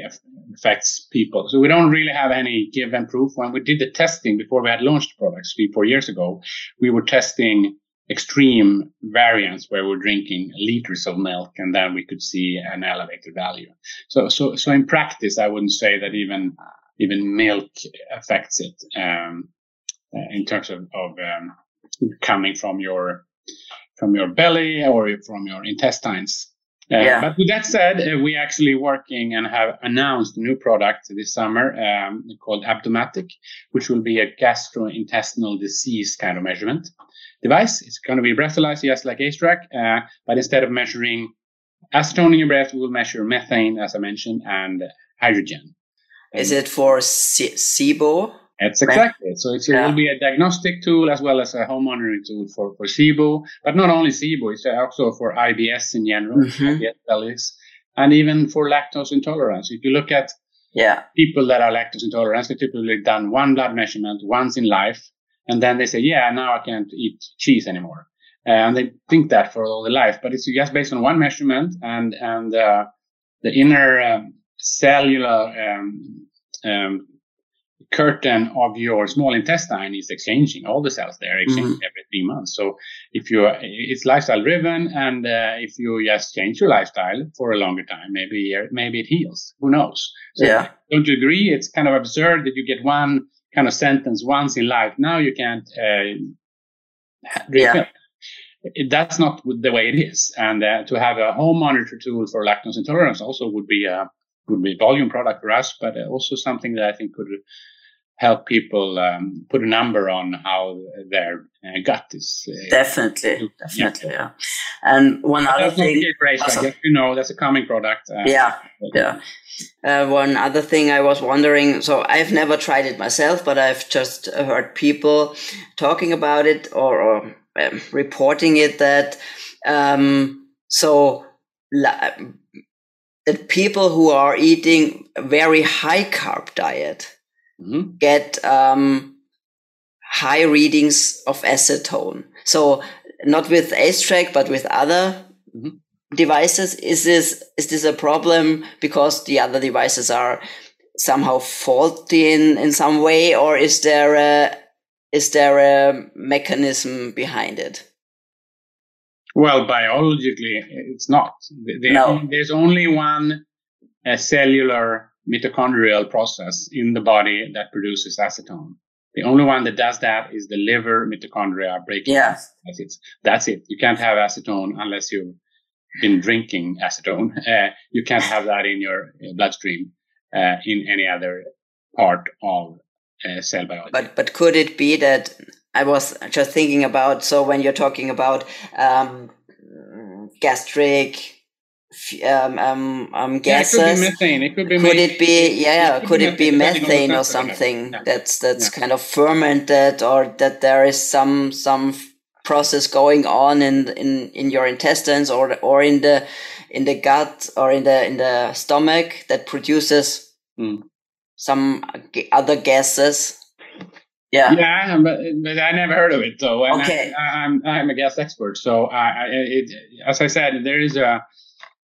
[SPEAKER 4] affects people. So we don't really have any given proof. When we did the testing before we had launched products three, four years ago, we were testing extreme variants where we're drinking liters of milk and then we could see an elevated value. So, so, so in practice, I wouldn't say that even, even milk affects it. Um, in terms of, of um, coming from your from your belly or from your intestines. Uh,
[SPEAKER 3] Yeah.
[SPEAKER 4] But with that said, uh, we actually working and have announced a new product this summer um, called Abdomatic, which will be a gastrointestinal disease kind of measurement device. It's going to be breathalyzed just like AceTrack, uh, but instead of measuring acetone in your breath, we will measure methane, as I mentioned, and hydrogen.
[SPEAKER 3] Is it for SIBO?
[SPEAKER 4] That's exactly it. So it's, it
[SPEAKER 3] Yeah.
[SPEAKER 4] will be a diagnostic tool as well as a home monitoring tool for, for SIBO, but not only SIBO, it's also for IBS in general,
[SPEAKER 3] Mhm.
[SPEAKER 4] IBS bellies, and even for lactose intolerance. If you look at
[SPEAKER 3] Yeah.
[SPEAKER 4] people that are lactose intolerant, they typically done one blood measurement once in life, and then they say, yeah, now I can't eat cheese anymore. And they think that for all their life, but it's just based on one measurement and, and, uh, the inner um, cellular, um, um, curtain of your small intestine is exchanging. All the cells there exchange every three months. So if you it's lifestyle driven and uh, if you just change your lifestyle for a longer time maybe a year, maybe it heals. Who knows? So
[SPEAKER 3] Yeah.
[SPEAKER 4] don't you agree? It's kind of absurd that you get one kind of sentence once in life. Now you can't uh,
[SPEAKER 3] Yeah.
[SPEAKER 4] It, that's not the way it is. And uh, to have a home monitor tool for lactose intolerance also would be a would be a volume product for us but also something that i think could help people um, put a number on how their uh, gut is. Uh,
[SPEAKER 3] Definitely. Definitely. Yeah. And one other
[SPEAKER 4] not the
[SPEAKER 3] thing.
[SPEAKER 4] AceTrack.
[SPEAKER 3] Awesome.
[SPEAKER 4] You know, that's a coming product. Uh,
[SPEAKER 3] Yeah. Yeah. Uh, one other thing I was wondering. So I've never tried it myself, but I've just heard people talking about it or, or um, reporting it that um, so la- that people who are eating a very high carb diet
[SPEAKER 4] Mhm.
[SPEAKER 3] get um, high readings of acetone. So not with AceTrack, but with other
[SPEAKER 4] Mhm.
[SPEAKER 3] devices. Is this is this a problem because the other devices are somehow faulty in, in some way, or is there a is there a mechanism behind it?
[SPEAKER 4] Well, biologically, it's not.
[SPEAKER 3] No.
[SPEAKER 4] There's only one uh, cellular mitochondrial process in the body that produces acetone. The only one that does that is the liver mitochondria breaking.
[SPEAKER 3] Yeah.
[SPEAKER 4] That's it. That's it. You can't have acetone unless you've been drinking acetone. Uh, you can't have that in your uh, bloodstream uh, in any other part of uh, cell biology.
[SPEAKER 3] But but could it be that I was just thinking about so when you're talking about um, gastric um, um, um,
[SPEAKER 4] yeah, it could be methane. It could be.
[SPEAKER 3] could it be yeah
[SPEAKER 4] It could
[SPEAKER 3] could it be
[SPEAKER 4] methane, depending on the
[SPEAKER 3] methane or something
[SPEAKER 4] Yeah.
[SPEAKER 3] that's that's
[SPEAKER 4] Yeah.
[SPEAKER 3] kind of fermented or that there is some some process going on in in in your intestines or or in the in the gut or in the in the stomach that produces
[SPEAKER 4] Mm.
[SPEAKER 3] some other gases yeah
[SPEAKER 4] Yeah, but, but I never heard of it. And
[SPEAKER 3] Okay.
[SPEAKER 4] I, I'm I'm a gas expert, so I, I it, as I said, there is a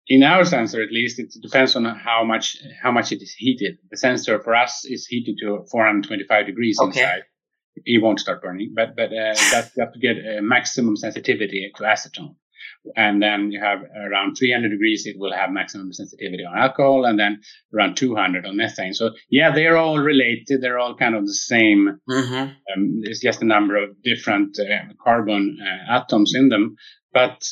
[SPEAKER 4] in our sensor at least it depends on how much how much it is heated. The sensor for us is heated to 425 degrees
[SPEAKER 3] Okay.
[SPEAKER 4] inside. It won't start burning, but but uh, that's you have to get a maximum sensitivity to acetone. And then you have around 300 degrees, it will have maximum sensitivity on alcohol, and then around 200 on methane. So yeah, they're all related. They're all kind of the same
[SPEAKER 3] hmm
[SPEAKER 4] um, it's just a number of different uh, carbon uh, atoms in them, but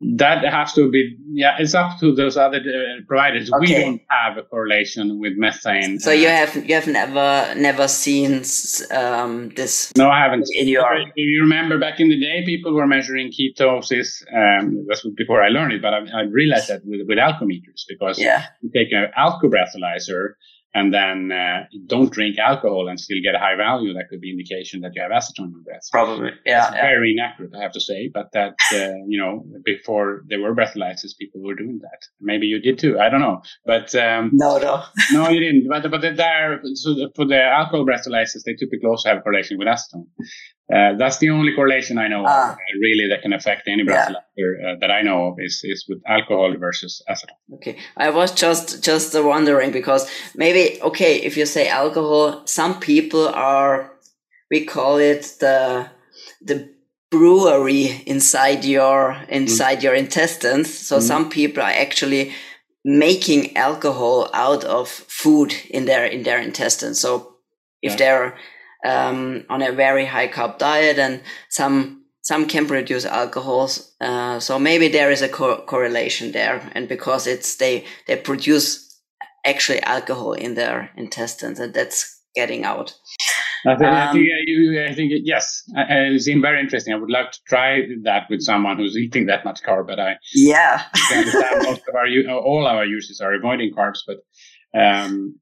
[SPEAKER 4] that has to be yeah it's up to those other uh, providers. We don't have a correlation with methane.
[SPEAKER 3] So you have you have never never seen um, this
[SPEAKER 4] no i haven't.
[SPEAKER 3] in your
[SPEAKER 4] if you remember back in the day people were measuring ketosis um, that's before i learned it but i, I realized that with, with alcometers because
[SPEAKER 3] yeah.
[SPEAKER 4] you take an alkobreathalyzer and then uh, don't drink alcohol and still get a high value that could be indication that you have acetone in your breath
[SPEAKER 3] probably yeah, yeah.
[SPEAKER 4] very inaccurate, I have to say. But that, uh, you know, before there were breathalyzers, people were doing that. Maybe you did too. I don't know. But um,
[SPEAKER 3] no no
[SPEAKER 4] no, you didn't. But but there, so for the alcohol breathalyzers, they typically also have a correlation with acetone. Uh, that's the only correlation I know
[SPEAKER 3] Ah.
[SPEAKER 4] of, uh, really, that can affect any
[SPEAKER 3] Yeah.
[SPEAKER 4] breathalyzer uh, that I know of is is with alcohol versus acetone.
[SPEAKER 3] Okay, I was just just wondering because maybe okay if you say alcohol, some people are we call it the the brewery inside your inside your intestines. So
[SPEAKER 4] Mhm.
[SPEAKER 3] some people are actually making alcohol out of food in their in their intestines. So if
[SPEAKER 4] Yeah.
[SPEAKER 3] they're um, on a very high carb diet and some some can produce alcohols. Uh, so maybe there is a co- correlation there. And because it's, they, they produce actually alcohol in their intestines and that's getting out.
[SPEAKER 4] I think, um, I think, you, I think yes, it seems very interesting. I would love to try that with someone who's eating that much carb, but I
[SPEAKER 3] yeah,
[SPEAKER 4] most of our all our users are avoiding carbs, but um,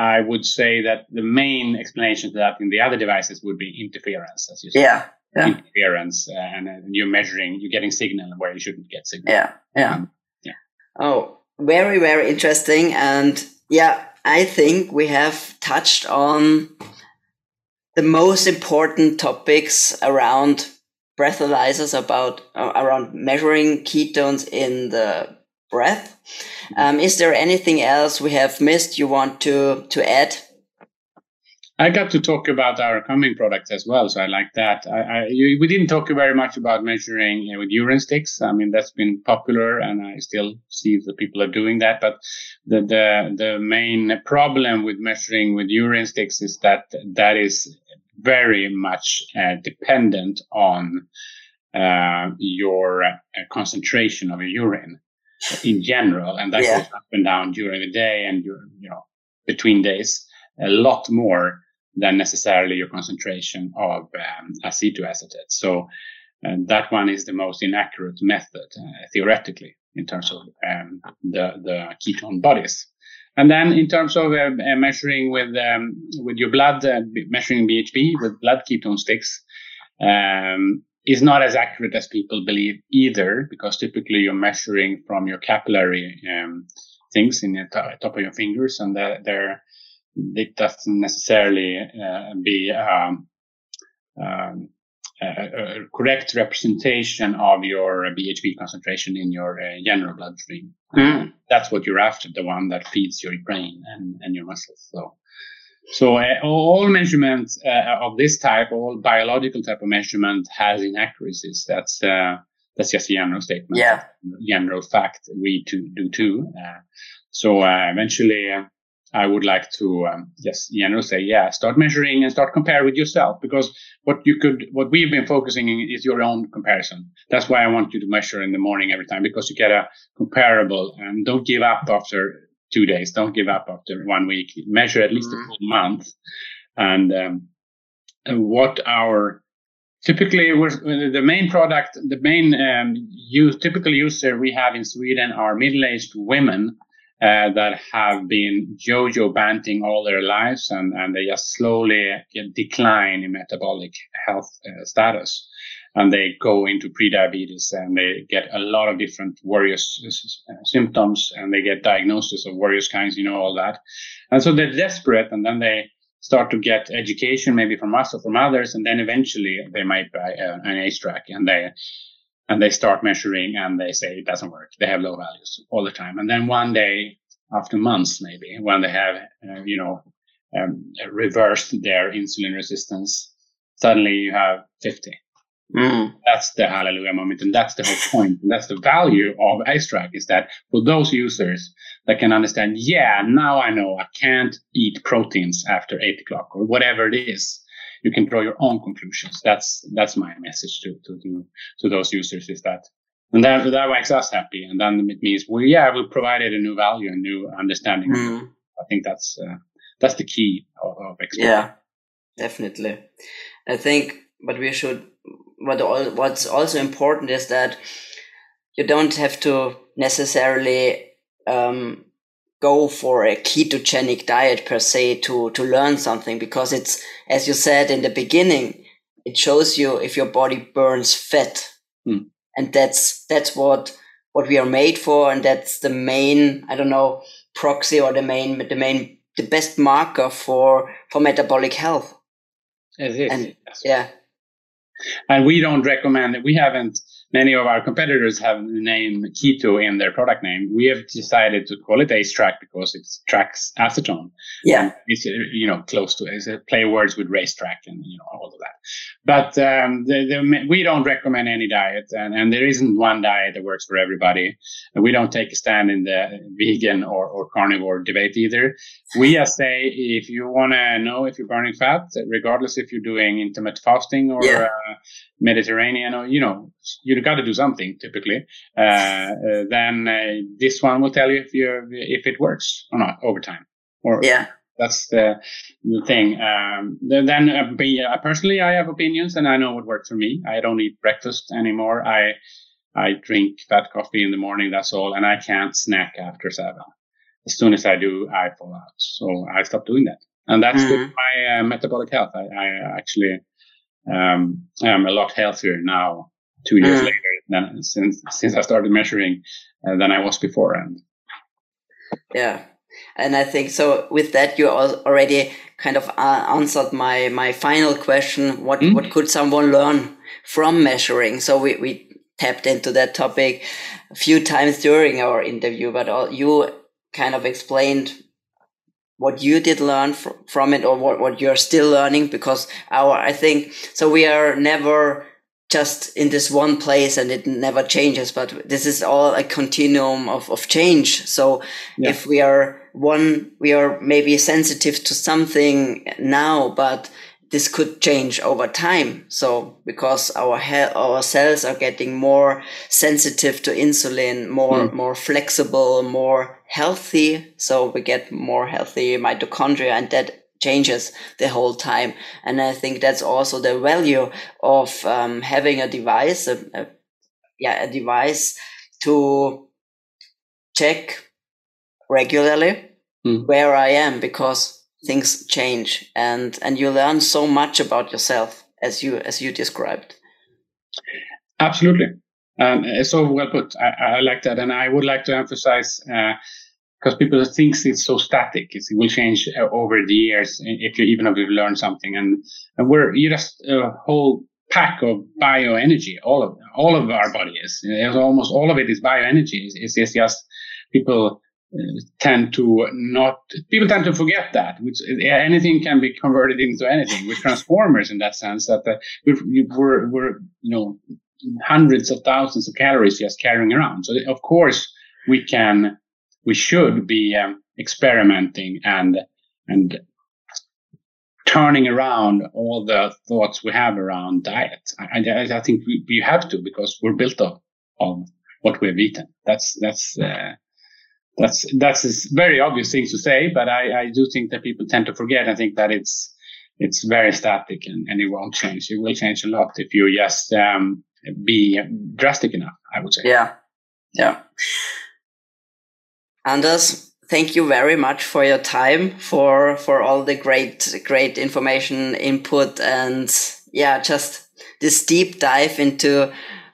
[SPEAKER 4] I would say that the main explanation to that in the other devices would be interference, as you said.
[SPEAKER 3] Yeah. yeah.
[SPEAKER 4] Interference, uh, and uh, you're measuring, you're getting signal where you shouldn't get signal.
[SPEAKER 3] Yeah. Yeah.
[SPEAKER 4] Um, yeah.
[SPEAKER 3] Oh, very, very interesting. And yeah, I think we have touched on the most important topics around breathalyzers about uh, around measuring ketones in the breath. Um, is there anything else we have missed you want to to add?
[SPEAKER 4] I got to talk about our coming products as well, so I like that. I, I, we didn't talk very much about measuring with urine sticks. I mean, that's been popular, and I still see that people are doing that. But the the the main problem with measuring with urine sticks is that that is very much uh, dependent on uh, your uh, concentration of your urine in general, and that yeah. goes up and down during the day and you know between days a lot more than necessarily your concentration of um, acetoacetate. So uh, that one is the most inaccurate method uh, theoretically in terms of um, the the ketone bodies. And then in terms of uh, uh measuring with um, with your blood, uh, measuring BHB with blood ketone sticks, um, is not as accurate as people believe either, because typically you're measuring from your capillary um, things in the top of your fingers, and that there it doesn't necessarily uh, be um, um, a, a, correct representation of your BHB concentration in your uh, general bloodstream. Mm. That's what you're after, the one that feeds your brain and, and your muscles. So so uh, all measurements uh, of this type, all biological type of measurement has inaccuracies. That's uh, that's just a general statement.
[SPEAKER 3] Yeah.
[SPEAKER 4] General fact. We to do too. Uh, so uh, eventually, uh, I would like to um, just you know say yeah, start measuring and start compare with yourself because what you could what we've been focusing on is your own comparison. That's why I want you to measure in the morning every time because you get a comparable and don't give up after two days. Don't give up after one week. Measure at least mm-hmm. a full month. And, um, and what our typically the main product, the main um, use, typical user we have in Sweden are middle-aged women uh, that have been jojo banting all their lives and, and they just slowly decline in metabolic health uh, status and they go into prediabetes and they get a lot of different various uh, symptoms and they get diagnosis of various kinds, you know, all that. And so they're desperate and then they start to get education maybe from us or from others. And then eventually they might buy uh, an AceTrack and they, and they start measuring and they say it doesn't work. They have low values all the time. And then one day after months, maybe when they have, uh, you know, um, reversed their insulin resistance, suddenly you have 50
[SPEAKER 3] Mm.
[SPEAKER 4] That's the hallelujah moment. And that's the whole point. And that's the value of AceTrack is that for those users that can understand, yeah, now I know I can't eat proteins after eight o'clock or whatever it is. You can draw your own conclusions. That's, that's my message to, to, to, to those users is that, and that, that makes us happy. And then it means, well, yeah, we provided a new value, a new understanding.
[SPEAKER 3] Mm.
[SPEAKER 4] I think that's, uh, that's the key of, of
[SPEAKER 3] Yeah, definitely. I think, but we should what all, what's also important is that you don't have to necessarily um, go for a ketogenic diet per se to to learn something because it's as you said in the beginning it shows you if your body burns fat.
[SPEAKER 4] Mm.
[SPEAKER 3] and that's that's what what we are made for and that's the main i don't know proxy or the main the main the best marker for for metabolic health.
[SPEAKER 4] It is
[SPEAKER 3] and, yeah
[SPEAKER 4] and we don't recommend it. We haven't many of our competitors have the name keto in their product name. We have decided to call it AceTrack because it tracks acetone.
[SPEAKER 3] Yeah.
[SPEAKER 4] it's, you know, close to it. It's play words with racetrack and, you know, all of that. But um, the, the, we don't recommend any diet and, and there isn't one diet that works for everybody. And we don't take a stand in the vegan or, or carnivore debate either. We just say if you want to know if you're burning fat, regardless if you're doing intermittent fasting or
[SPEAKER 3] Yeah.
[SPEAKER 4] uh, Mediterranean or, you know, you got to do something typically. Uh, uh, then uh, this one will tell you if you if it works or not over time. Or
[SPEAKER 3] Yeah.
[SPEAKER 4] that's the, the thing. Um, then uh, personally, I have opinions and I know what works for me. I don't eat breakfast anymore. I I drink fat coffee in the morning. That's all, and I can't snack after seven. As soon as I do, I fall out. So I stopped doing that, and that's good
[SPEAKER 3] Mhm.
[SPEAKER 4] for my uh, metabolic health. I, I actually um, am a lot healthier now, two years
[SPEAKER 3] Mm.
[SPEAKER 4] later, than since since I started measuring uh, than I was before. And
[SPEAKER 3] Yeah. And I think so with that, you already kind of uh, answered my, my final question. What,
[SPEAKER 4] Mm.
[SPEAKER 3] what could someone learn from measuring? So we, we tapped into that topic a few times during our interview, but all, you kind of explained what you did learn fr- from it or what, what you're still learning because our, I think, so we are never just in this one place and it never changes, but this is all a continuum of, of change. So
[SPEAKER 4] Yeah.
[SPEAKER 3] if we are one, we are maybe sensitive to something now, but this could change over time. So because our he- our cells are getting more sensitive to insulin, more
[SPEAKER 4] Mm.
[SPEAKER 3] more flexible, more healthy. So we get more healthy mitochondria, and that changes the whole time. And I think that's also the value of um, having a device, a, a, yeah, a device to check regularly
[SPEAKER 4] Mm.
[SPEAKER 3] where I am because things change and and you learn so much about yourself as you as you described.
[SPEAKER 4] Absolutely. Um, it's so well put. I, I like that. And I would like to emphasize, because people think it's so static. It's, it will change uh, over the years if you, even if you learn something. And, and we're, you just a whole pack of bioenergy. All of, all of our body is, almost all of it is bioenergy. It's, it's, just people uh, tend to not, people tend to forget that, which anything can be converted into anything. We're transformers in that sense that uh, we're, we're, we're, you know, hundreds of thousands of calories just carrying around. So of course we can, we should be um, experimenting and and turning around all the thoughts we have around diet. I, I, I think we, we have to because we're built of of what we've eaten. That's that's uh, that's that's a very obvious thing to say, but I, I do think that people tend to forget. I think that it's it's very static and, and it won't change. It will change a lot if you just um, be drastic enough, I would say.
[SPEAKER 3] Yeah. Yeah. Anders, thank you very much for your time, for for all the great great information, input, and yeah, just this deep dive into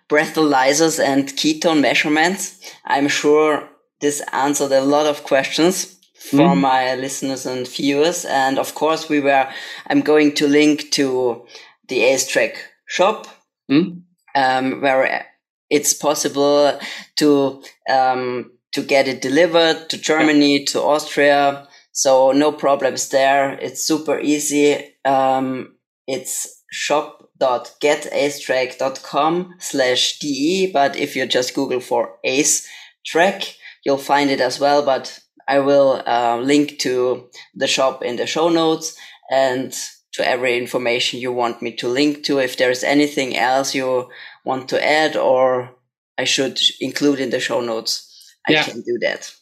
[SPEAKER 3] breathalyzers and ketone measurements. I'm sure this answered a lot of questions for
[SPEAKER 4] Mm.
[SPEAKER 3] my listeners and viewers. And of course, we were. I'm going to link to the AceTrack shop
[SPEAKER 4] Mm.
[SPEAKER 3] um, where it's possible to um, to get it delivered to Germany, to Austria. So no problems there. It's super easy. Um, it's shop.getacetrack.com slash de. But if you just Google for Ace Track, you'll find it as well. But I will uh, link to the shop in the show notes and to every information you want me to link to. If there's anything else you want to add or I should include in the show notes, I
[SPEAKER 4] Yeah.
[SPEAKER 3] can do that.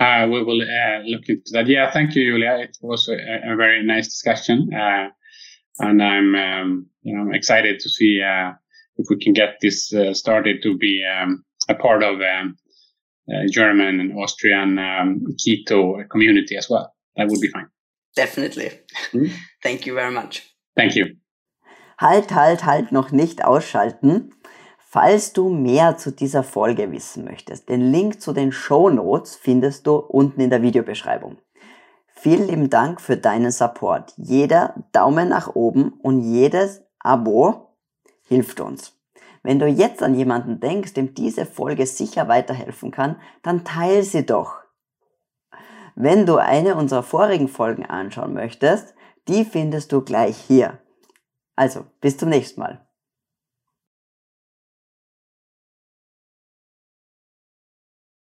[SPEAKER 4] Uh, we will uh, look into that. Yeah, thank you, Julia. It was a, a very nice discussion, uh, and I'm um, you know excited to see uh, if we can get this uh, started to be um, a part of um, uh, German and Austrian um, keto community as well. That would be fine.
[SPEAKER 3] Definitely.
[SPEAKER 4] Mhm.
[SPEAKER 3] Thank you very much.
[SPEAKER 4] Thank you.
[SPEAKER 2] Halt, halt, halt, noch nicht ausschalten. Falls du mehr zu dieser Folge wissen möchtest, den Link zu den Show Notes findest du unten in der Videobeschreibung. Vielen lieben Dank für deinen Support. Jeder Daumen nach oben und jedes Abo hilft uns.
[SPEAKER 3] Wenn du jetzt an jemanden denkst, dem diese Folge sicher weiterhelfen kann, dann teil sie doch. Wenn du eine unserer vorigen Folgen anschauen möchtest, die findest du gleich hier. Also, bis zum nächsten Mal.